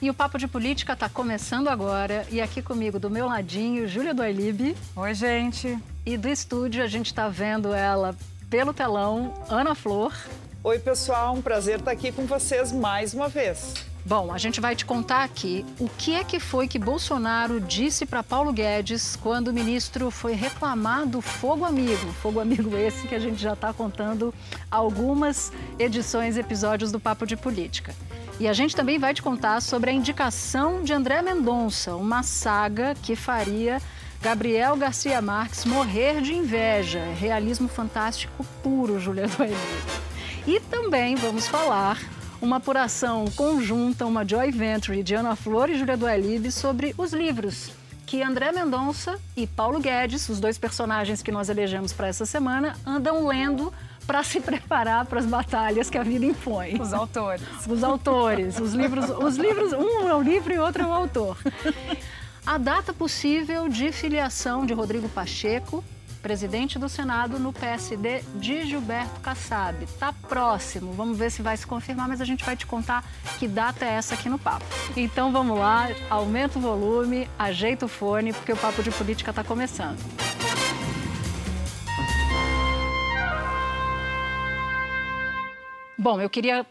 E o Papo de Política está começando agora. E aqui comigo, do meu ladinho, Júlia Doilib. Oi, gente. E do estúdio, a gente está vendo ela pelo telão, Ana Flor. Oi, pessoal. Um prazer estar aqui com vocês mais uma vez. Bom, a gente vai te contar aqui o que é que foi que Bolsonaro disse para Paulo Guedes quando o ministro foi reclamar do fogo amigo. Fogo amigo esse que a gente já está contando algumas edições, episódios do Papo de Política. E a gente também vai te contar sobre a indicação de André Mendonça, uma saga que faria Gabriel Garcia Marques morrer de inveja. Realismo fantástico puro, Julia Doyle. E também vamos falar uma apuração conjunta, uma joy venture de Ana Flor e Julia Duelib sobre os livros que André Mendonça e Paulo Guedes, os dois personagens que nós elegemos para essa semana, andam lendo para se preparar para as batalhas que a vida impõe. Os autores. Os autores, os livros, os livros, um é o livro e outro é o autor. A data possível de filiação de Rodrigo Pacheco, presidente do Senado no PSD de Gilberto Kassab. Está próximo, vamos ver se vai se confirmar, mas a gente vai te contar que data é essa aqui no papo. Então vamos lá, aumenta o volume, ajeita o fone, porque o papo de política está começando. Bom, eu queria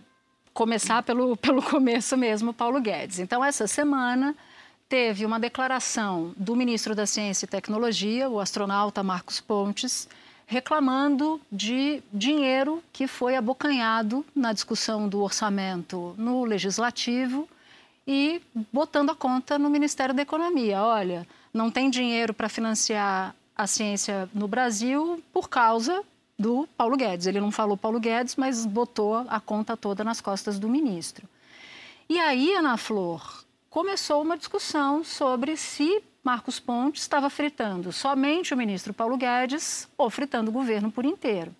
começar pelo, pelo começo mesmo, Paulo Guedes. Então, essa semana teve uma declaração do ministro da Ciência e Tecnologia, o astronauta Marcos Pontes, reclamando de dinheiro que foi abocanhado na discussão do orçamento no legislativo e botando a conta no Ministério da Economia. Olha, não tem dinheiro para financiar a ciência no Brasil por causa do Paulo Guedes. Ele não falou Paulo Guedes, mas botou a conta toda nas costas do ministro. E aí, Ana Flor, começou uma discussão sobre se Marcos Pontes estava fritando somente o ministro Paulo Guedes ou fritando o governo por inteiro.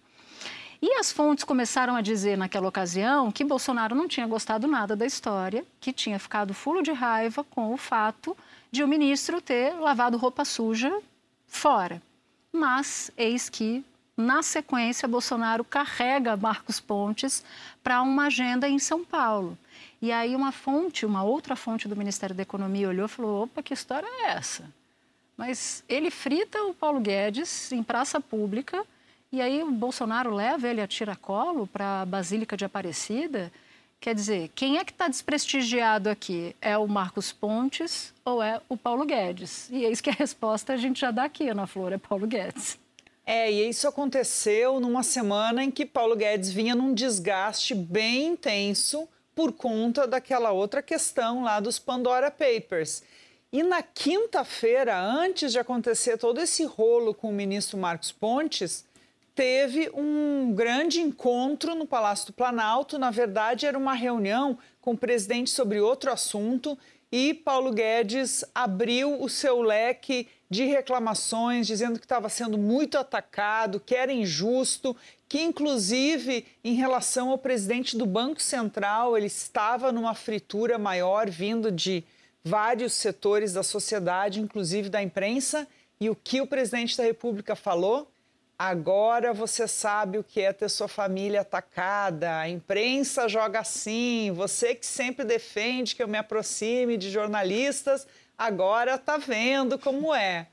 E as fontes começaram a dizer naquela ocasião que Bolsonaro não tinha gostado nada da história, que tinha ficado fulo de raiva com o fato de o ministro ter lavado roupa suja fora. Mas eis que na sequência, Bolsonaro carrega Marcos Pontes para uma agenda em São Paulo. E aí uma fonte, uma outra fonte do Ministério da Economia olhou e falou: opa, que história é essa? Mas ele frita o Paulo Guedes em praça pública e aí o Bolsonaro leva ele a tiracolo para a Basílica de Aparecida. Quer dizer, quem é que está desprestigiado aqui? É o Marcos Pontes ou é o Paulo Guedes? E eis que a resposta a gente já dá aqui, Ana Flor, é Paulo Guedes. É, e isso aconteceu numa semana em que Paulo Guedes vinha num desgaste bem intenso por conta daquela outra questão lá dos Pandora Papers. E na quinta-feira, antes de acontecer todo esse rolo com o ministro Marcos Pontes, teve um grande encontro no Palácio do Planalto. Na verdade, era uma reunião com o presidente sobre outro assunto e Paulo Guedes abriu o seu leque de reclamações, dizendo que estava sendo muito atacado, que era injusto, que inclusive em relação ao presidente do Banco Central, ele estava numa fritura maior vindo de vários setores da sociedade, inclusive da imprensa. E o que o presidente da República falou? Agora você sabe o que é ter sua família atacada. A imprensa joga assim. Você que sempre defende que eu me aproxime de jornalistas, agora está vendo como é.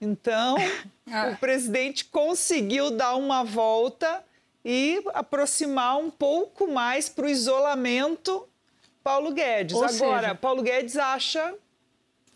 Então, ah. o presidente conseguiu dar uma volta e aproximar um pouco mais para o isolamento Paulo Guedes. Ou agora, seja... Paulo Guedes acha.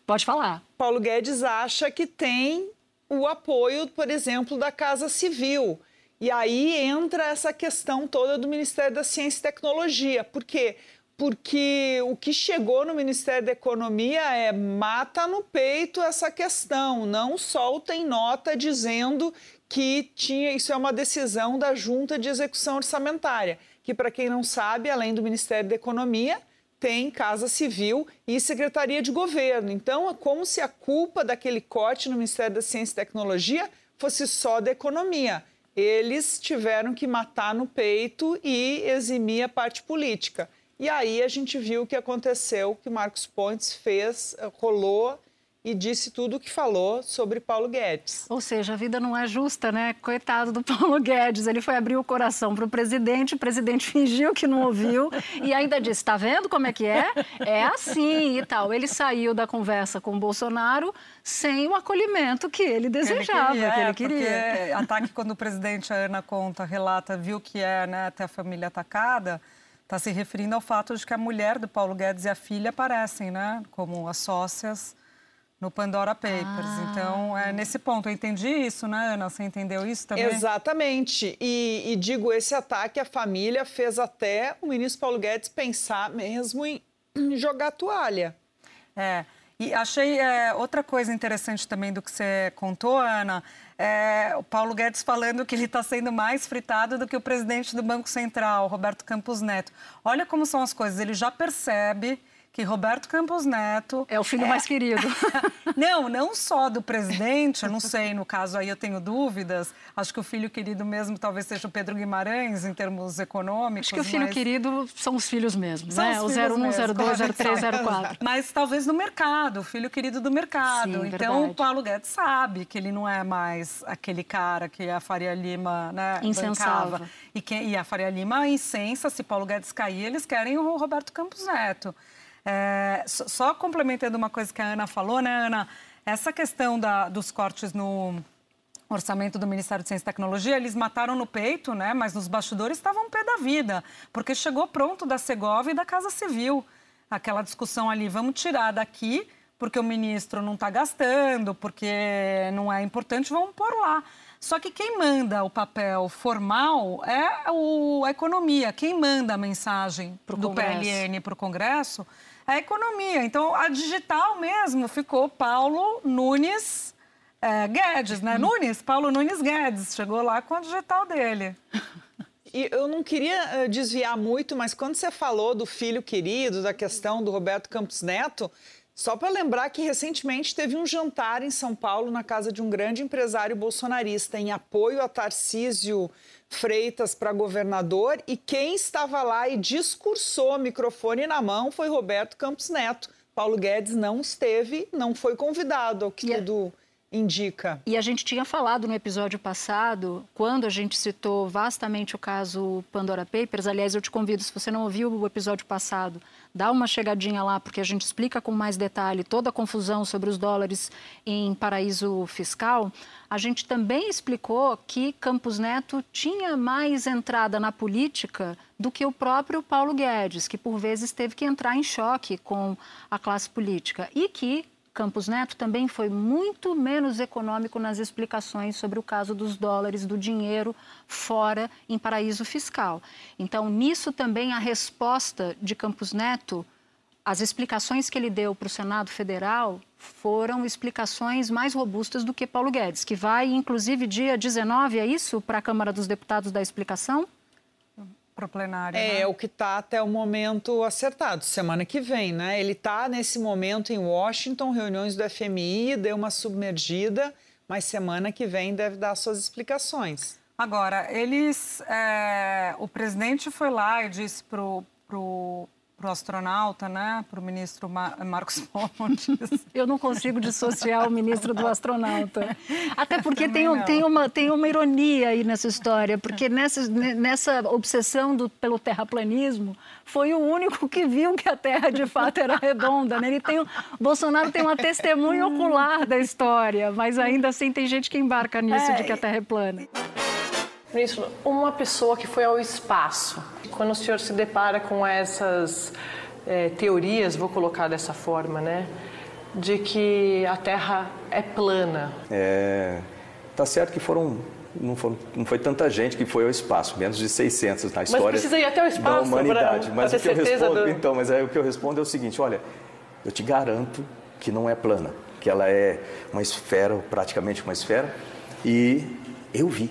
Pode falar. Paulo Guedes acha que tem o apoio, por exemplo, da Casa Civil. E aí entra essa questão toda do Ministério da Ciência e Tecnologia, porque porque o que chegou no Ministério da Economia é mata no peito essa questão, não soltem nota dizendo que tinha isso é uma decisão da Junta de Execução Orçamentária, que para quem não sabe, além do Ministério da Economia, tem Casa Civil e Secretaria de Governo. Então, é como se a culpa daquele corte no Ministério da Ciência e Tecnologia fosse só da economia. Eles tiveram que matar no peito e eximir a parte política. E aí a gente viu o que aconteceu, que Marcos Pontes fez, rolou e disse tudo o que falou sobre Paulo Guedes. Ou seja, a vida não é justa, né? Coitado do Paulo Guedes. Ele foi abrir o coração para o presidente, o presidente fingiu que não ouviu e ainda disse: está vendo como é que é? É assim e tal. Ele saiu da conversa com o Bolsonaro sem o acolhimento que ele desejava, que ele queria. Que ele é, queria. ataque quando o presidente, a Ana Conta, relata, viu que é né, até a família atacada está se referindo ao fato de que a mulher do Paulo Guedes e a filha aparecem, né, como as sócias no Pandora Papers. Ah. Então, é nesse ponto. Eu entendi isso, né, Ana? Você entendeu isso também? Exatamente. E, e digo, esse ataque à família fez até o ministro Paulo Guedes pensar mesmo em, jogar toalha. É. E achei é, outra coisa interessante também do que você contou, Ana, é, o Paulo Guedes falando que ele está sendo mais fritado do que o presidente do Banco Central, Roberto Campos Neto. Olha como são as coisas, ele já percebe que Roberto Campos Neto... É o filho é... mais querido. não, não só do presidente, eu não sei, no caso aí eu tenho dúvidas. Acho que o filho querido mesmo talvez seja o Pedro Guimarães, em termos econômicos. Acho que o filho mas... querido são os filhos mesmos, são né? O 01, 02, 03, 04. Mas talvez no mercado, o filho querido do mercado. Sim, então verdade. o Paulo Guedes sabe que ele não é mais aquele cara que a Faria Lima né, Incensava. E, que, e a Faria Lima incensa, se Paulo Guedes cair, eles querem o Roberto Campos Neto. É, só complementando uma coisa que a Ana falou, né, Ana? Essa questão da, dos cortes no orçamento do Ministério de Ciência e Tecnologia, eles mataram no peito, né? Mas nos bastidores estavam um pé da vida, porque chegou pronto da Segov e da Casa Civil. Aquela discussão ali, vamos tirar daqui porque o ministro não está gastando, porque não é importante, vamos pôr lá. Só que quem manda o papel formal é o, a economia. Quem manda a mensagem pro do Congresso. PLN para o Congresso a economia. Então, a digital mesmo ficou Paulo Nunes é, Guedes, né? Hum. Nunes, Paulo Nunes Guedes, chegou lá com a digital dele. E eu não queria uh, desviar muito, mas quando você falou do filho querido, da questão do Roberto Campos Neto, só para lembrar que recentemente teve um jantar em São Paulo na casa de um grande empresário bolsonarista em apoio a Tarcísio Freitas para governador e quem estava lá e discursou microfone na mão foi Roberto Campos Neto. Paulo Guedes não esteve, não foi convidado, ao que e tudo indica. E a gente tinha falado no episódio passado, quando a gente citou vastamente o caso Pandora Papers. Aliás, eu te convido, se você não ouviu o episódio passado, dá uma chegadinha lá, porque a gente explica com mais detalhe toda a confusão sobre os dólares em paraíso fiscal. A gente também explicou que Campos Neto tinha mais entrada na política do que o próprio Paulo Guedes, que por vezes teve que entrar em choque com a classe política e que Campos Neto também foi muito menos econômico nas explicações sobre o caso dos dólares, do dinheiro fora em paraíso fiscal. Então, nisso também a resposta de Campos Neto, as explicações que ele deu para o Senado Federal foram explicações mais robustas do que Paulo Guedes, que vai, inclusive, dia 19, é isso, para a Câmara dos Deputados da explicação? Para o plenário. É, né? o que está até o momento acertado, semana que vem, né? Ele está nesse momento em Washington, reuniões do FMI, deu uma submergida, mas semana que vem deve dar suas explicações. Agora, eles. É, o presidente foi lá e disse para o para o astronauta, né? Para o ministro Mar Marcos Pontes. Eu não consigo dissociar o ministro do astronauta. Até porque tem, tem, uma, tem uma ironia aí nessa história, porque nessa, nessa obsessão do, pelo terraplanismo, foi o único que viu que a Terra de fato era redonda. Né? Ele tem, o Bolsonaro tem uma testemunha ocular da história, mas ainda assim tem gente que embarca nisso é, de que a Terra é plana. Ministro, uma pessoa que foi ao espaço, quando o senhor se depara com essas é, teorias, vou colocar dessa forma, né, de que a Terra é plana. É, Tá certo que foram não foi, não foi, tanta gente que foi ao espaço, menos de 600 na história mas precisa ir até o espaço, da humanidade. Pra, mas o que eu respondo, do... então, mas aí o que eu respondo é o seguinte, olha, eu te garanto que não é plana, que ela é uma esfera, praticamente uma esfera, e eu vi.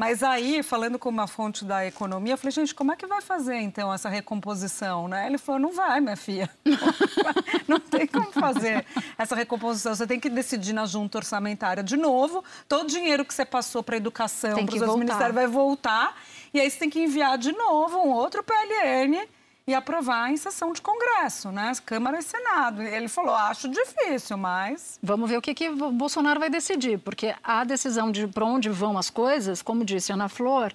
Mas aí, falando com uma fonte da economia, eu falei, gente, como é que vai fazer então essa recomposição, né? Ele falou, não vai, minha filha. não tem como fazer essa recomposição. Você tem que decidir na junta orçamentária de novo. Todo o dinheiro que você passou para a educação, para os ministérios, vai voltar. E aí você tem que enviar de novo um outro PLN e aprovar em sessão de Congresso, né? Câmara e Senado. Ele falou, acho difícil, mas... Vamos ver o que, que o Bolsonaro vai decidir, porque a decisão de para onde vão as coisas, como disse Ana Flor,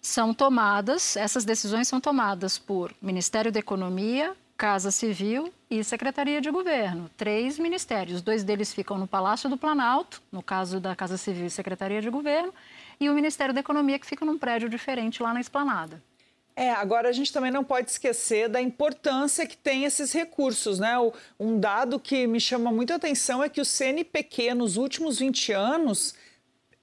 são tomadas, essas decisões são tomadas por Ministério da Economia, Casa Civil e Secretaria de Governo. Três ministérios. Dois deles ficam no Palácio do Planalto, no caso da Casa Civil e Secretaria de Governo, e o Ministério da Economia, que fica num prédio diferente lá na Esplanada. É, agora a gente também não pode esquecer da importância que tem esses recursos, né? Um dado que me chama muita atenção é que o CNPq nos últimos 20 anos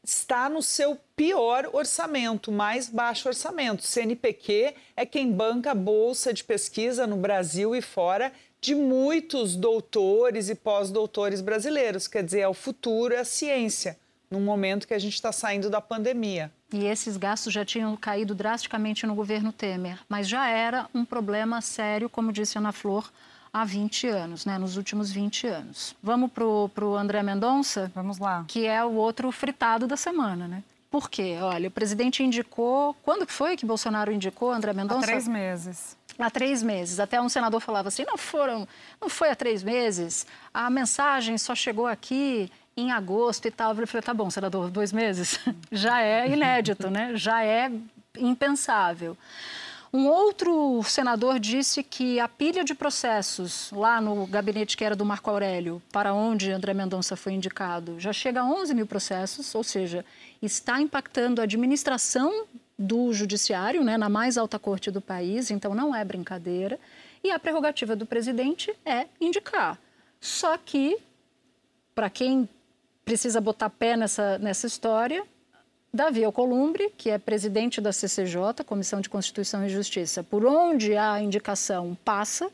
está no seu pior orçamento, mais baixo orçamento. CNPq é quem banca a bolsa de pesquisa no Brasil e fora de muitos doutores e pós-doutores brasileiros. Quer dizer, é o futuro, é a ciência, num momento que a gente está saindo da pandemia. E esses gastos já tinham caído drasticamente no governo Temer, mas já era um problema sério, como disse Ana Flor, há 20 anos, né, nos últimos 20 anos. Vamos para o André Mendonça? Vamos lá. Que é o outro fritado da semana, né? Por quê? Olha, o presidente indicou... Quando que foi que Bolsonaro indicou André Mendonça? Há três meses. Há três meses. Até um senador falava assim, não foram... Não foi há três meses. A mensagem só chegou aqui em agosto e tal. Eu falei, tá bom, senador, dois meses? Já é inédito, né? Já é impensável. Um outro senador disse que a pilha de processos lá no gabinete que era do Marco Aurélio, para onde André Mendonça foi indicado, já chega a 11 mil processos, ou seja, está impactando a administração do judiciário, né, na mais alta corte do país, então não é brincadeira. E a prerrogativa do presidente é indicar. Só que, para quem precisa botar pé nessa, nessa história. Davi Alcolumbre, que é presidente da CCJ, Comissão de Constituição e Justiça, por onde a indicação passa,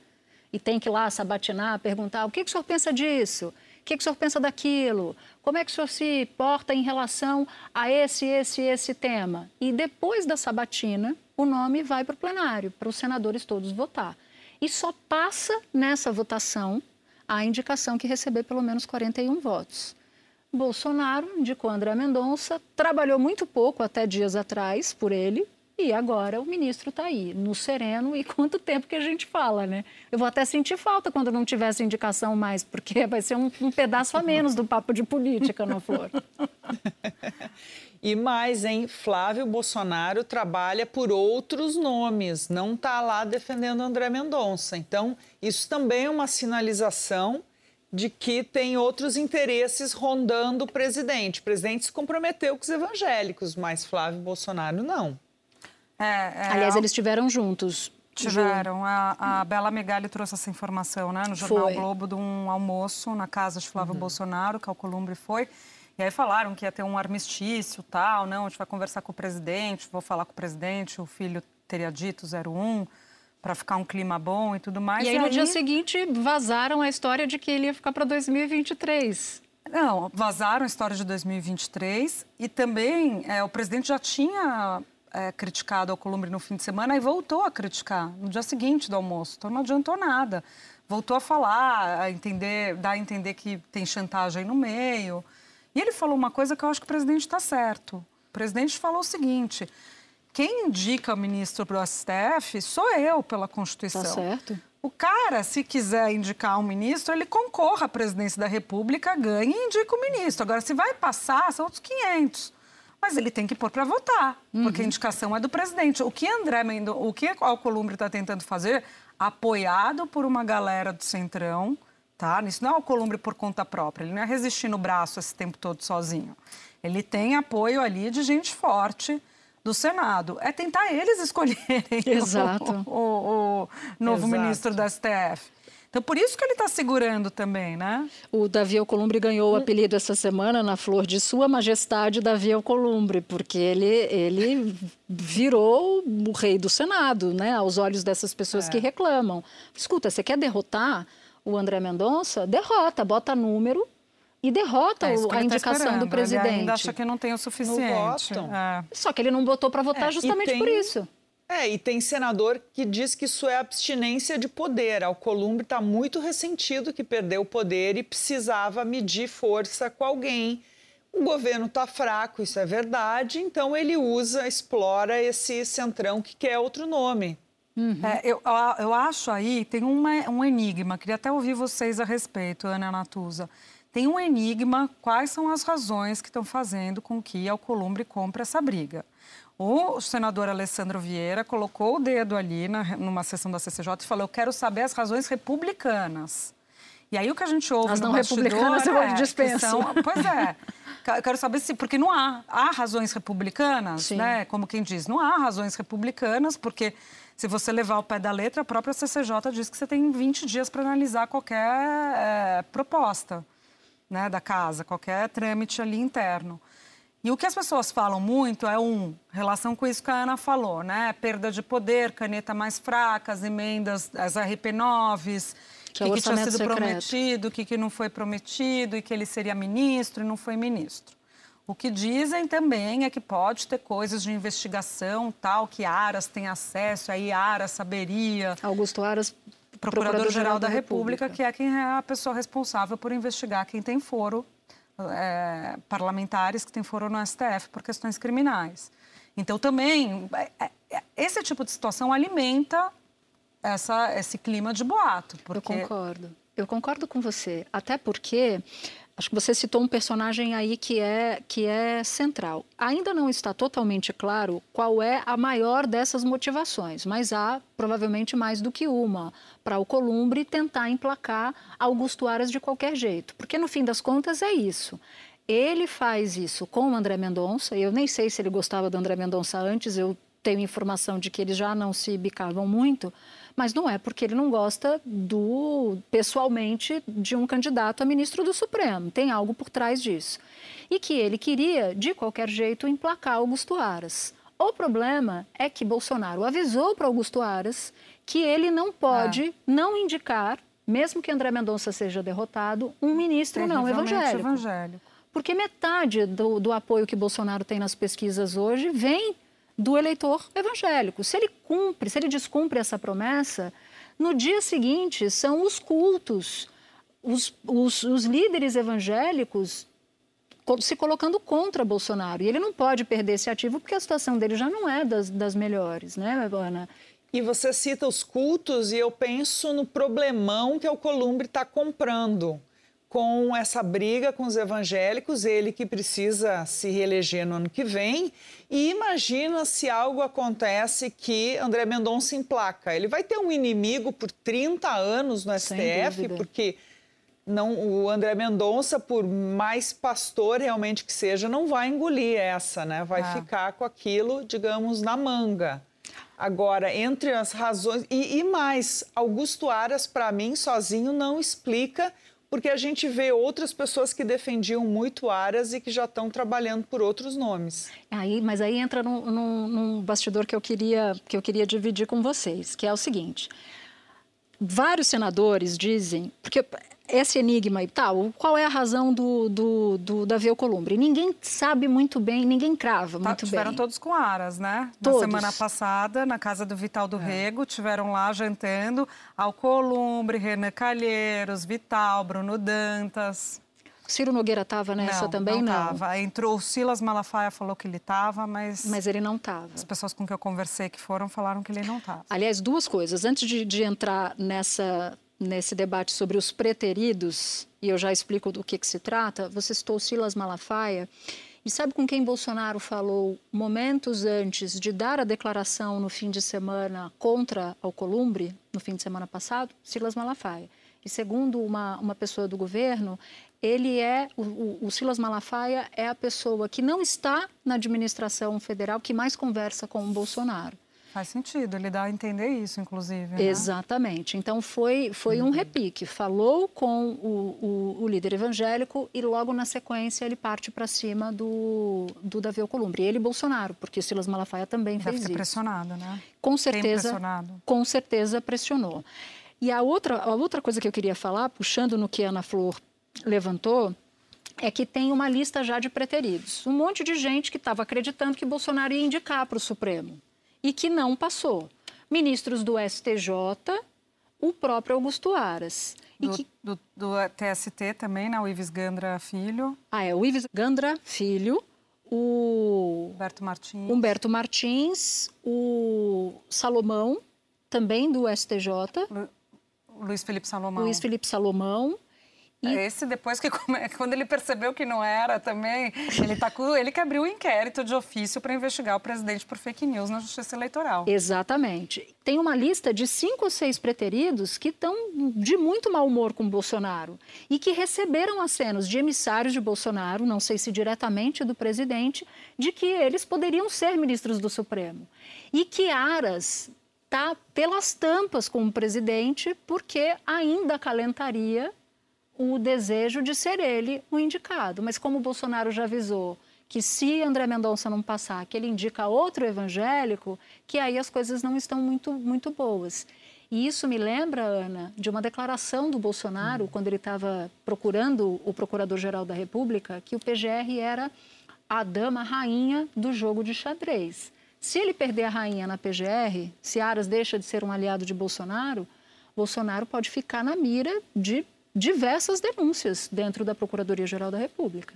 e tem que ir lá sabatinar, perguntar o que, que o senhor pensa disso, o que, que o senhor pensa daquilo, como é que o senhor se porta em relação a esse, esse, esse tema. E depois da sabatina, o nome vai para o plenário, para os senadores todos votar. E só passa nessa votação a indicação que receber pelo menos 41 votos. Bolsonaro indicou André Mendonça, trabalhou muito pouco até dias atrás por ele, e agora o ministro está aí, no sereno, e quanto tempo que a gente fala, né? Eu vou até sentir falta quando não tivesse indicação mais, porque vai ser um, um pedaço a menos do papo de política, não, Flor? E mais, hein? Flávio Bolsonaro trabalha por outros nomes, não está lá defendendo André Mendonça. Então, isso também é uma sinalização de que tem outros interesses rondando o presidente. O presidente se comprometeu com os evangélicos, mas Flávio Bolsonaro não. É, é, Aliás, eles estiveram juntos. Tiveram. A, a, Bela Megali trouxe essa informação né, no Jornal foi. Globo de um almoço na casa de Flávio uhum. Bolsonaro, que Alcolumbre foi. E aí falaram que ia ter um armistício tal, não, a gente vai conversar com o presidente, vou falar com o presidente, o filho teria dito 01 para ficar um clima bom e tudo mais. E aí, e no dia seguinte, vazaram a história de que ele ia ficar para 2023. Não, vazaram a história de 2023 e também é, o presidente já tinha é, criticado a Columbre no fim de semana e voltou a criticar no dia seguinte do almoço. Então não adiantou nada. Voltou a falar, a entender, dar a entender que tem chantagem no meio. E ele falou uma coisa que eu acho que o presidente está certo. O presidente falou o seguinte: quem indica o ministro para o STF sou eu, pela Constituição. Tá certo. O cara, se quiser indicar um ministro, ele concorra à presidência da República, ganha e indica o ministro. Agora, se vai passar, são outros 500. Mas ele tem que pôr para votar, uhum. porque a indicação é do presidente. O que André Mendo, o que Alcolumbre está tentando fazer, apoiado por uma galera do Centrão, tá? Isso não é Alcolumbre por conta própria, ele não é resistir no braço esse tempo todo sozinho. Ele tem apoio ali de gente forte, do Senado. É tentar eles escolherem Exato. o, o, o novo Exato. ministro da STF. Então, por isso que ele está segurando também, né? O Davi Alcolumbre ganhou o apelido essa semana na flor de Sua Majestade Davi Alcolumbre, porque ele, ele virou o rei do Senado, né? Aos olhos dessas pessoas é. que reclamam. Escuta, você quer derrotar o André Mendonça? Derrota, bota número e derrota é a indicação tá do presidente. Ele ainda acha que não tem o suficiente. É. Só que ele não botou para votar é, justamente tem... por isso. É, e tem senador que diz que isso é abstinência de poder. Alcolumbre está muito ressentido que perdeu o poder e precisava medir força com alguém. O governo está fraco, isso é verdade, então ele usa, explora esse centrão que quer outro nome. Uhum. É, eu, eu acho aí, tem uma, um enigma, queria até ouvir vocês a respeito, Ana Natuza. Tem um enigma, quais são as razões que estão fazendo com que Alcolumbre compre essa briga. O senador Alessandro Vieira colocou o dedo ali na, numa sessão da CCJ e falou: Eu quero saber as razões republicanas. E aí o que a gente ouve As não republicanas eu é, dispenso. São, pois é. Eu quero saber se. Porque não há. Há razões republicanas, Sim. né? Como quem diz, não há razões republicanas, porque se você levar o pé da letra, a própria CCJ diz que você tem 20 dias para analisar qualquer é, proposta né, da casa, qualquer trâmite ali interno. E o que as pessoas falam muito é um, relação com isso que a Ana falou, né? Perda de poder, caneta mais fraca, as emendas, as RP9s, que, que, que tinha sido secreto. prometido, o que, que não foi prometido, e que ele seria ministro e não foi ministro. O que dizem também é que pode ter coisas de investigação, tal, que Aras tem acesso, aí Aras saberia. Augusto Aras, Procurador-Geral da, da República, República, que é quem é a pessoa responsável por investigar quem tem foro é, parlamentares que têm foro no STF por questões criminais. Então, também, é, é, esse tipo de situação alimenta essa, esse clima de boato. Porque... Eu concordo. Eu concordo com você. Até porque Acho que você citou um personagem aí que é, que é central. Ainda não está totalmente claro qual é a maior dessas motivações, mas há provavelmente mais do que uma para o Columbre tentar emplacar Augusto Aras de qualquer jeito. Porque no fim das contas é isso. Ele faz isso com o André Mendonça. Eu nem sei se ele gostava do André Mendonça antes, eu tenho informação de que eles já não se bicavam muito mas não é porque ele não gosta do pessoalmente de um candidato a ministro do Supremo. Tem algo por trás disso. E que ele queria, de qualquer jeito, emplacar Augusto Aras. O problema é que Bolsonaro avisou para Augusto Aras que ele não pode é. não indicar, mesmo que André Mendonça seja derrotado, um ministro não evangélico. evangélico. Porque metade do, do apoio que Bolsonaro tem nas pesquisas hoje vem do eleitor evangélico. Se ele cumpre, se ele descumpre essa promessa, no dia seguinte são os cultos, os, os, os líderes evangélicos se colocando contra Bolsonaro. E ele não pode perder esse ativo porque a situação dele já não é das, das melhores, né, Ana? E você cita os cultos e eu penso no problemão que o Columbre está comprando com essa briga com os evangélicos, ele que precisa se reeleger no ano que vem. E imagina se algo acontece que André Mendonça emplaca. Ele vai ter um inimigo por 30 anos no STF, porque não, o André Mendonça, por mais pastor realmente que seja, não vai engolir essa, né? Vai ah. ficar com aquilo, digamos, na manga. Agora, entre as razões. E, e mais, Augusto Aras, para mim, sozinho, não explica porque a gente vê outras pessoas que defendiam muito Aras e que já estão trabalhando por outros nomes. Aí, mas aí entra num, num, num bastidor que eu queria que eu queria dividir com vocês, que é o seguinte: vários senadores dizem, porque esse enigma e tal, qual é a razão do, do, do Davi Alcolumbre? Ninguém sabe muito bem, ninguém crava tá, muito tiveram bem. todos com aras, né? Todos. Na semana passada, na casa do Vital do é. Rego, tiveram lá jantando Alcolumbre, Renan Calheiros, Vital, Bruno Dantas. Ciro Nogueira estava nessa não, também? Não, estava. Entrou o Silas Malafaia, falou que ele estava, mas... Mas ele não estava. As pessoas com que eu conversei que foram falaram que ele não estava. Aliás, duas coisas. Antes de, de entrar nessa nesse debate sobre os preteridos, e eu já explico do que, que se trata, você citou Silas Malafaia, e sabe com quem Bolsonaro falou momentos antes de dar a declaração no fim de semana contra Alcolumbre, no fim de semana passado? Silas Malafaia. E segundo uma, uma pessoa do governo, ele é, o, o, o Silas Malafaia é a pessoa que não está na administração federal que mais conversa com o Bolsonaro. Faz sentido, ele dá a entender isso, inclusive. Né? Exatamente. Então foi, foi uhum. um repique. Falou com o, o, o, líder evangélico e logo na sequência ele parte para cima do, do Davi Alcolumbre. Ele e Bolsonaro, porque Silas Malafaia também Deve fez ter isso. pressionado, né? Com certeza. Com certeza pressionou. E a outra, a outra coisa que eu queria falar, puxando no que a Ana Flor levantou, é que tem uma lista já de preteridos. Um monte de gente que estava acreditando que Bolsonaro ia indicar para o Supremo e que não passou. Ministros do STJ, o próprio Augusto Aras. Do, que... do, do, TST também, né? O Ives Gandra Filho. Ah, é, o Ives Gandra Filho, o... Humberto Martins. Humberto Martins, o Salomão, também do STJ. Lu... Luiz Felipe Salomão. Luiz Felipe Salomão. E... Esse depois que quando ele percebeu que não era também, ele tá ele que abriu o um inquérito de ofício para investigar o presidente por fake news na Justiça Eleitoral. Exatamente. Tem uma lista de cinco ou seis preteridos que estão de muito mau humor com Bolsonaro e que receberam acenos de emissários de Bolsonaro, não sei se diretamente do presidente, de que eles poderiam ser ministros do Supremo. E que Aras está pelas tampas com o presidente porque ainda calentaria o desejo de ser ele o indicado. Mas como o Bolsonaro já avisou que se André Mendonça não passar, que ele indica outro evangélico, que aí as coisas não estão muito, muito boas. E isso me lembra, Ana, de uma declaração do Bolsonaro, quando ele estava procurando o Procurador-Geral da República, que o PGR era a dama rainha do jogo de xadrez. Se ele perder a rainha na PGR, se Aras deixa de ser um aliado de Bolsonaro, Bolsonaro pode ficar na mira de diversas denúncias dentro da Procuradoria-Geral da República.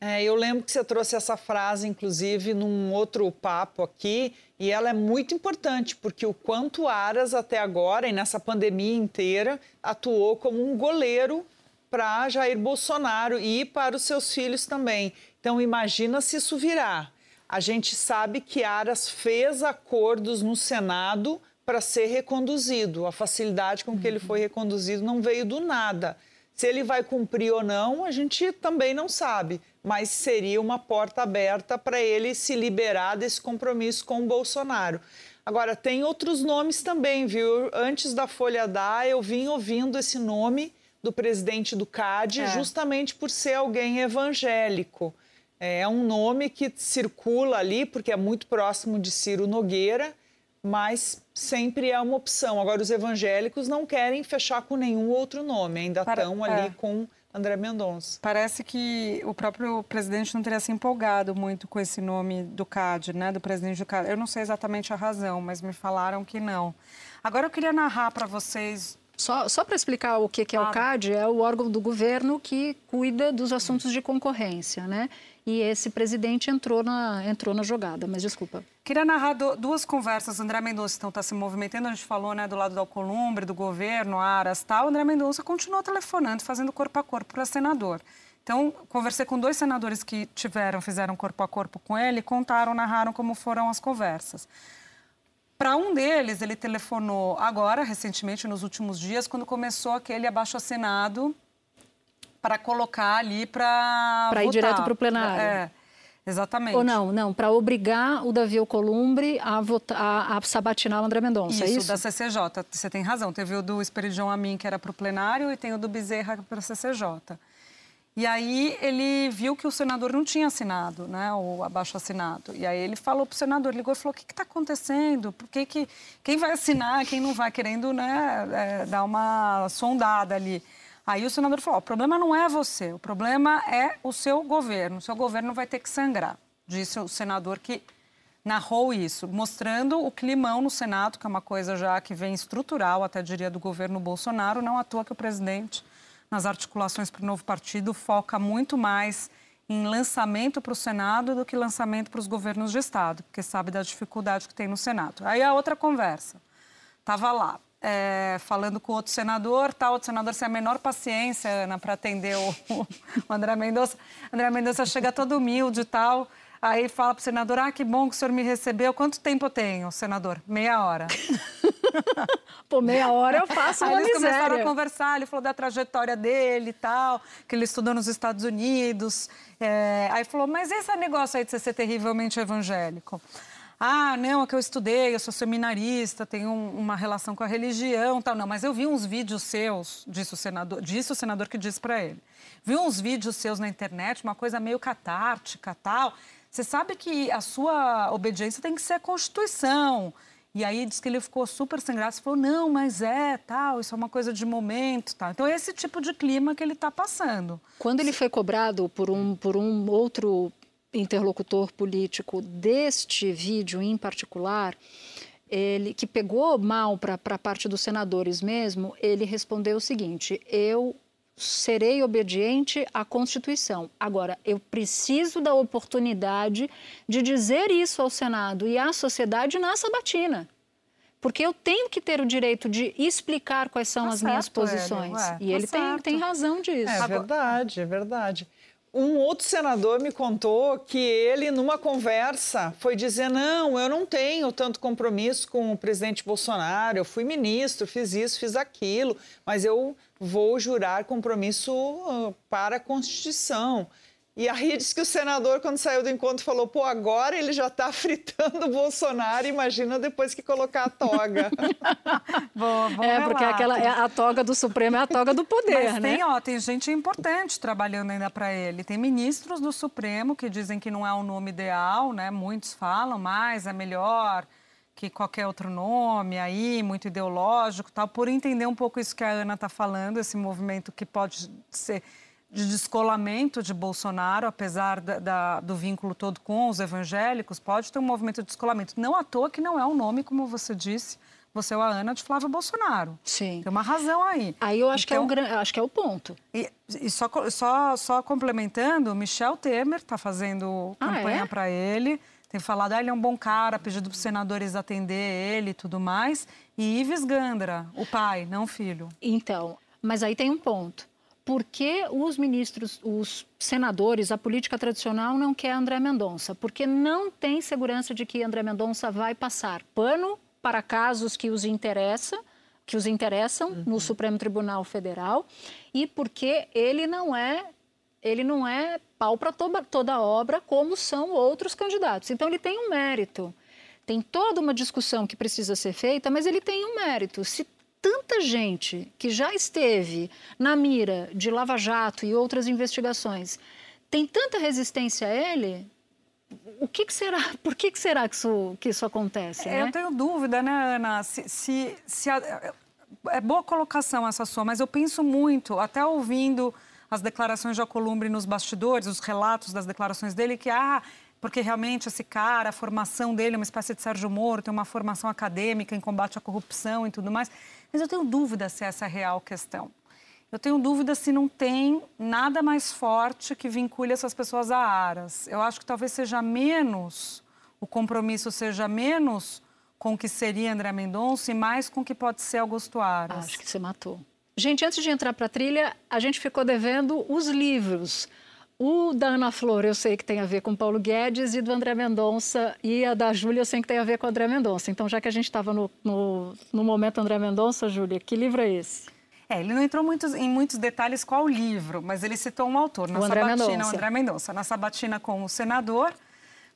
É, eu lembro que você trouxe essa frase, inclusive, num outro papo aqui, e ela é muito importante, porque o quanto Aras, até agora, e nessa pandemia inteira, atuou como um goleiro para Jair Bolsonaro e para os seus filhos também. Então, imagina se isso virar. A gente sabe que Aras fez acordos no Senado para ser reconduzido. A facilidade com que ele foi reconduzido não veio do nada. Se ele vai cumprir ou não, a gente também não sabe, mas seria uma porta aberta para ele se liberar desse compromisso com o Bolsonaro. Agora, tem outros nomes também, viu? Antes da Folha dar, eu vim ouvindo esse nome do presidente do CAD, é. justamente por ser alguém evangélico. É um nome que circula ali, porque é muito próximo de Ciro Nogueira mas sempre é uma opção. Agora, os evangélicos não querem fechar com nenhum outro nome, ainda Para, estão ali é. com André Mendonça. Parece que o próprio presidente não teria se empolgado muito com esse nome do CAD, né, do presidente do CAD. Eu não sei exatamente a razão, mas me falaram que não. Agora eu queria narrar para vocês só, só para explicar o que, que é claro. o CAD, é o órgão do governo que cuida dos assuntos de concorrência, né? E esse presidente entrou na, entrou na jogada, mas desculpa. Queria narrar do, duas conversas. André Mendonça então está se movimentando, a gente falou né, do lado do Alcolumbre, do governo, Aras tal. André Mendonça continuou telefonando, fazendo corpo a corpo para senador. Então, conversei com dois senadores que tiveram, fizeram corpo a corpo com ele, contaram, narraram como foram as conversas. Para um deles, ele telefonou agora, recentemente, nos últimos dias, quando começou aquele abaixo-assinado para colocar ali para Para ir direto para o plenário. É, exatamente. Ou não, não, para obrigar o Davi Alcolumbre a, votar, a, a sabatinar o André Mendonça, isso, é isso? da CCJ, você tem razão. Teve o do Esperidion Amin, que era para o plenário, e tem o do Bezerra para a CCJ. E aí ele viu que o senador não tinha assinado, né, o abaixo assinado. E aí ele falou para o senador, ligou e falou, o que está acontecendo? Por que, que quem vai assinar, quem não vai, querendo né, é, dar uma sondada ali. Aí o senador falou: o problema não é você, o problema é o seu governo. O seu governo vai ter que sangrar, disse o senador que narrou isso, mostrando o climão no Senado, que é uma coisa já que vem estrutural, até diria, do governo Bolsonaro. Não à toa que o presidente, nas articulações para o novo partido, foca muito mais em lançamento para o Senado do que lançamento para os governos de Estado, porque sabe da dificuldade que tem no Senado. Aí a outra conversa. Estava lá, é, falando com outro senador, tal, outro senador sem a menor paciência, Ana, para atender o, o, André Mendonça. André Mendonça chega todo humilde e tal, aí fala para o senador, ah, que bom que o senhor me recebeu, quanto tempo eu tenho, senador? Meia hora. Pô, meia hora eu faço uma Aí eles miséria. começaram a conversar, ele falou da trajetória dele e tal, que ele estudou nos Estados Unidos. É, aí falou, mas esse negócio aí de você ser terrivelmente evangélico? Ah, não, é que eu estudei, eu sou seminarista, tenho um, uma relação com a religião, tal. Não, mas eu vi uns vídeos seus, disse o senador, disse o senador que disse para ele. Vi uns vídeos seus na internet, uma coisa meio catártica, tal. Você sabe que a sua obediência tem que ser a Constituição. E aí diz que ele ficou super sem graça e falou: não, mas é, tal, isso é uma coisa de momento, tal. Então, é esse tipo de clima que ele está passando. Quando ele foi cobrado por um, por um outro interlocutor político deste vídeo em particular, ele que pegou mal para a parte dos senadores mesmo, ele respondeu o seguinte: eu serei obediente à Constituição. Agora, eu preciso da oportunidade de dizer isso ao Senado e à sociedade na sabatina. Porque eu tenho que ter o direito de explicar quais são tá as certo, minhas posições. Ué, e tá ele tem, tem razão disso. É verdade, é verdade. Um outro senador me contou que ele, numa conversa, foi dizer: Não, eu não tenho tanto compromisso com o presidente Bolsonaro, eu fui ministro, fiz isso, fiz aquilo, mas eu vou jurar compromisso uh, para a Constituição. E aí diz que o senador, quando saiu do encontro, falou: pô, agora ele já está fritando o Bolsonaro, imagina depois que colocar a toga. bom, bom é, porque aquela, é a toga do Supremo é a toga do poder, Mas né? Tem, ó, tem gente importante trabalhando ainda para ele. Tem ministros do Supremo que dizem que não é o nome ideal, né? Muitos falam, mas é melhor que qualquer outro nome aí, muito ideológico tal, por entender um pouco isso que a Ana está falando, esse movimento que pode ser de descolamento de Bolsonaro, apesar da, da, do vínculo todo com os evangélicos, pode ter um movimento de descolamento. Não à toa que não é o um nome, como você disse, você ou a Ana, de Flávio Bolsonaro. Sim. Tem uma razão aí. Aí eu acho, então, que, é o, então, acho que é o ponto. E, e só, só, só complementando, Michel Temer está fazendo ah, campanha é? para ele. Tem falado, ah, ele é um bom cara, pedido para os senadores atender ele e tudo mais. E Ives Gandra, o pai, não o filho. Então, mas aí tem um ponto por que os ministros, os senadores, a política tradicional não quer André Mendonça? Porque não tem segurança de que André Mendonça vai passar pano para casos que os interessa, que os interessam uhum. no Supremo Tribunal Federal e porque ele não é ele não é pau para toda, toda obra como são outros candidatos. Então ele tem um mérito. Tem toda uma discussão que precisa ser feita, mas ele tem um mérito. Se tanta gente que já esteve na mira de Lava Jato e outras investigações tem tanta resistência a ele, o que, que, será? Por que, que será que isso, que isso acontece? É, né? Eu tenho dúvida, né, Ana? Se, se, se a, é boa colocação essa sua, mas eu penso muito, até ouvindo as declarações de Alcolumbre nos bastidores, os relatos das declarações dele, que ah, porque realmente esse cara, a formação dele é uma espécie de Sérgio Moro, tem uma formação acadêmica em combate à corrupção e tudo mais. Mas eu tenho dúvida se essa é a real questão. Eu tenho dúvida se não tem nada mais forte que vincule essas pessoas a aras. Eu acho que talvez seja menos, o compromisso seja menos com o que seria André Mendonça e mais com o que pode ser Augusto Aras. Acho que você matou. Gente, antes de entrar para a trilha, a gente ficou devendo os livros. O da Ana Flor eu sei que tem a ver com Paulo Guedes e do André Mendonça e a da Júlia eu sei que tem a ver com o André Mendonça. Então, já que a gente estava no, no, no, momento André Mendonça, Júlia, que livro é esse? É, ele não entrou muitos, em muitos detalhes qual livro, mas ele citou um autor, na o André Sabatina, Mendonça. o André Mendonça. Na Sabatina com o senador,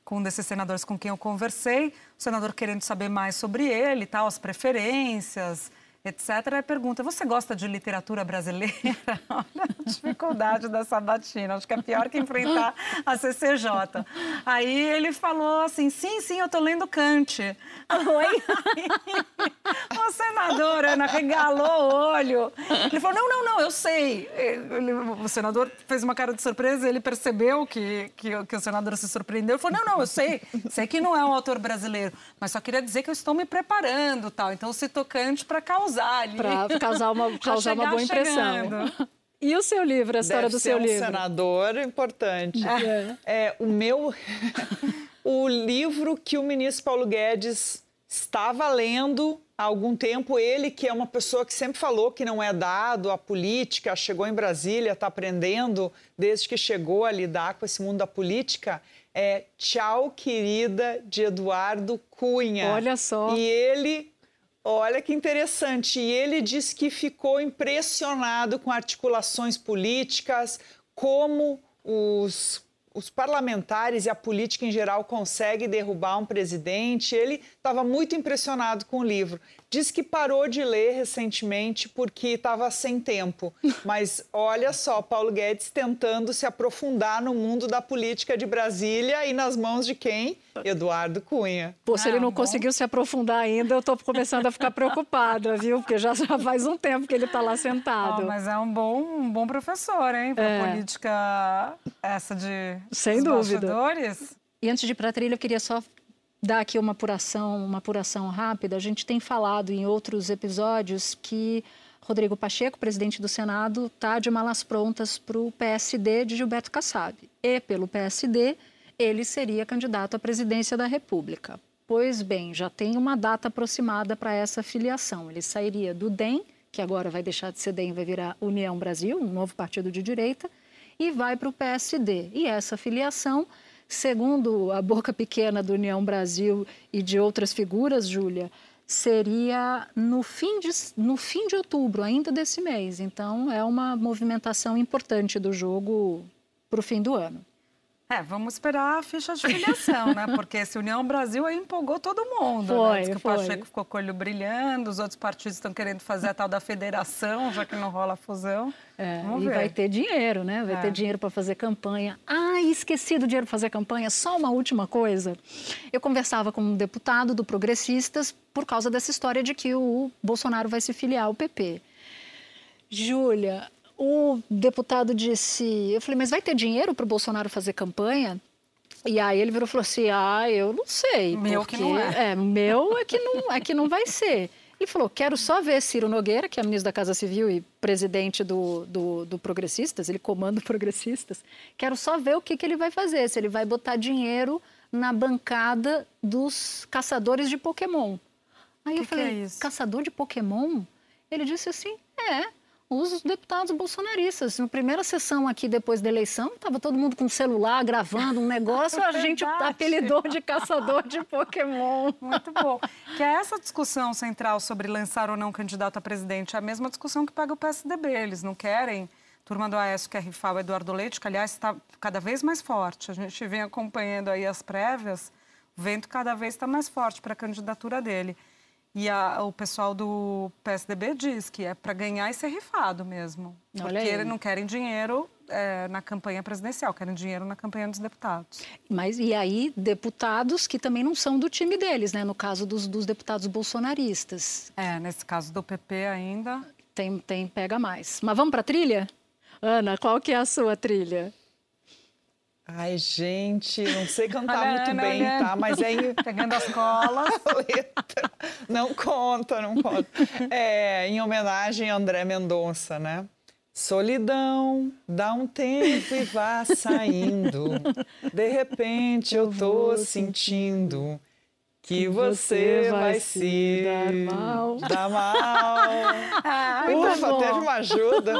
com um desses senadores com quem eu conversei, o senador querendo saber mais sobre ele, tal, as preferências, etc. Pergunta: você gosta de literatura brasileira? Olha a dificuldade da sabatina. Acho que é pior que enfrentar a CCJ. Aí ele falou assim: sim, sim, eu estou lendo Kant. Oi? o senador, Ana, regalou o olho. Ele falou: não, não, não, eu sei. Ele, o senador fez uma cara de surpresa, ele percebeu que, que, que o senador se surpreendeu. Ele falou: não, não, eu sei. Sei que não é um autor brasileiro, mas só queria dizer que eu estou me preparando, tal. Então, citou Kant para causar causar ali. Para causar uma, causar uma boa impressão. E o seu livro, a história Deve do seu um livro? senador importante. É. é o meu... o livro que o ministro Paulo Guedes estava lendo há algum tempo, ele que é uma pessoa que sempre falou que não é dado à política, chegou em Brasília, está aprendendo desde que chegou a lidar com esse mundo da política, é Tchau, Querida, de Eduardo Cunha. Olha só. E ele Olha que interessante. E ele diz que ficou impressionado com articulações políticas, como os os parlamentares e a política em geral conseguem derrubar um presidente. Ele estava muito impressionado com o livro. Diz que parou de ler recentemente porque estava sem tempo. Mas olha só, Paulo Guedes tentando se aprofundar no mundo da política de Brasília e nas mãos de quem? Eduardo Cunha. Pô, se ele não bom. conseguiu se aprofundar ainda, eu estou começando a ficar preocupada, viu? Porque já, já faz um tempo que ele está lá Ah, sentado. mas é um bom, um bom professor, hein? Para É. política essa de Sem dúvida. bastidores. E antes de ir para a trilha, eu queria só dar aqui uma apuração, uma apuração rápida. A gente tem falado em outros episódios que Rodrigo Pacheco, presidente do Senado, está de malas prontas para o PSD de Gilberto Kassab. E pelo PSD, ele seria candidato à presidência da República. Pois bem, já tem uma data aproximada para essa filiação. Ele sairia do DEM, que agora vai deixar de ser DEM, vai virar União Brasil, um novo partido de direita, e vai para o PSD. E essa filiação, segundo a boca pequena do União Brasil e de outras figuras, Júlia, seria no fim, de, no fim de outubro, ainda desse mês. Então, é uma movimentação importante do jogo para o fim do ano. É, vamos esperar a ficha de filiação, né? Porque esse União Brasil aí empolgou todo mundo. Foi, né? Diz que foi. o Pacheco ficou com o olho brilhando, os outros partidos estão querendo fazer a tal da federação, já que não rola a fusão. É, Vamos e ver. vai ter dinheiro, né? Vai É. ter dinheiro para fazer campanha. Ah, esqueci do dinheiro para fazer campanha. Só uma última coisa. Eu conversava com um deputado do Progressistas por causa dessa história de que o Bolsonaro vai se filiar ao PP. Júlia, o deputado disse, eu falei, mas vai ter dinheiro para o Bolsonaro fazer campanha? E aí ele virou e falou assim, ah, eu não sei. Meu que não porque- é. É, meu é que não, é que não vai ser. Ele falou, quero só ver Ciro Nogueira, que é ministro da Casa Civil e presidente do, do, do Progressistas, ele comanda o Progressistas, quero só ver o que, que ele vai fazer, se ele vai botar dinheiro na bancada dos caçadores de Pokémon. Aí eu Que que é falei, caçador de Pokémon? Ele disse assim, é, os deputados bolsonaristas. Na primeira sessão aqui, depois da eleição, estava todo mundo com celular, gravando um negócio, a gente Verdade. apelidou de caçador de Pokémon. Muito bom. Que é essa discussão central sobre lançar ou não candidato a presidente, é a mesma discussão que pega o PSDB. Eles não querem. Turma do Aécio quer rifar o Eduardo Leite, que aliás está cada vez mais forte. A gente vem acompanhando aí as prévias, o vento cada vez está mais forte para a candidatura dele. E a- o pessoal do PSDB diz que é para ganhar e ser rifado mesmo. Olha porque aí. eles não querem dinheiro é, na campanha presidencial, querem dinheiro na campanha dos deputados. Mas e aí, deputados que também não são do time deles, né? No caso dos, dos deputados bolsonaristas. É, nesse caso do PP ainda. Tem, tem pega mais. Mas vamos para a trilha? Ana, qual que é a sua trilha? Ai, gente, não sei cantar Olha, muito bem, tá? Mas é em... Pegando as colas. letra. Não conta, não conta. É, em homenagem a André Mendonça, né? Solidão, dá um tempo e vá saindo. De repente eu tô sentindo que você vai se dar mal. dar mal. muito Ufa, bom. teve uma ajuda.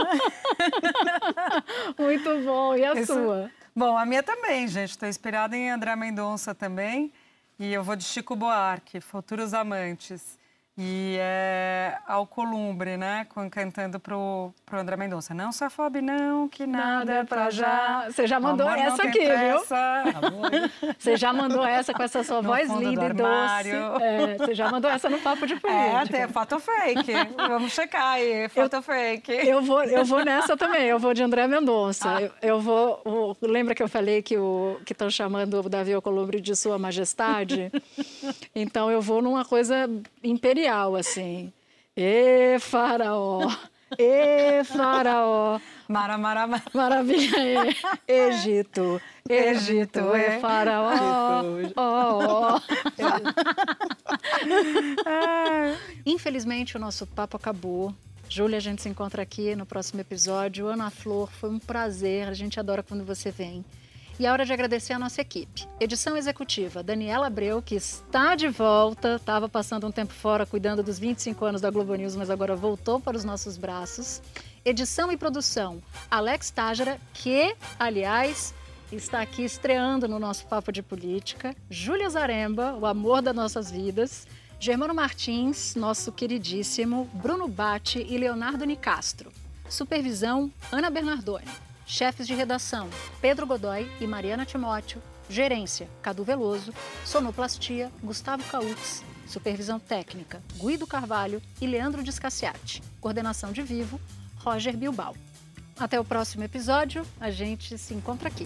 Muito bom. E a Esse- sua? Bom, a minha também, gente. Estou inspirada em André Mendonça também. E eu vou de Chico Buarque, Futuros Amantes. E é Alcolumbre, né? Cantando pro, pro André Mendonça. Não se afobe não, que nada, é pra já. Você já mandou Amor essa aqui, viu? pressa. Você já mandou essa com essa sua No voz linda e doce. É, você já mandou essa no papo de É, política. tem foto fake. Vamos checar aí, foto fake. Eu vou, eu vou nessa também, eu vou de André Mendonça. Ah. Eu, eu vou. o- lembra que eu falei que o que estão chamando o Davi Alcolumbre de Sua Majestade? então eu vou numa coisa imperial, assim. E faraó, e faraó, Mara, mara, mara. maravilha, e, Egito, Egito, Egito, e é. faraó, ó, ó. Infelizmente, o nosso papo acabou. Júlia, a gente se encontra aqui no próximo episódio. Ana Flor, foi um prazer. A gente adora quando você vem. E é hora de agradecer a nossa equipe. Edição executiva, Daniela Abreu, que está de volta. Estava passando um tempo fora cuidando dos 25 anos da Globo News, mas agora voltou para os nossos braços. Edição e produção, Alex Tágera, que, aliás, está aqui estreando no nosso Papo de Política. Júlia Zaremba, o amor das nossas vidas. Germano Martins, nosso queridíssimo. Bruno Batti e Leonardo Nicastro. Supervisão, Ana Bernardoni. Chefes de redação: Pedro Godoy e Mariana Timóteo. Gerência: Cadu Veloso. Sonoplastia: Gustavo Cautes. Supervisão técnica: Guido Carvalho e Leandro Descaciati. Coordenação de Vivo: Roger Bilbao. Até o próximo episódio, a gente se encontra aqui.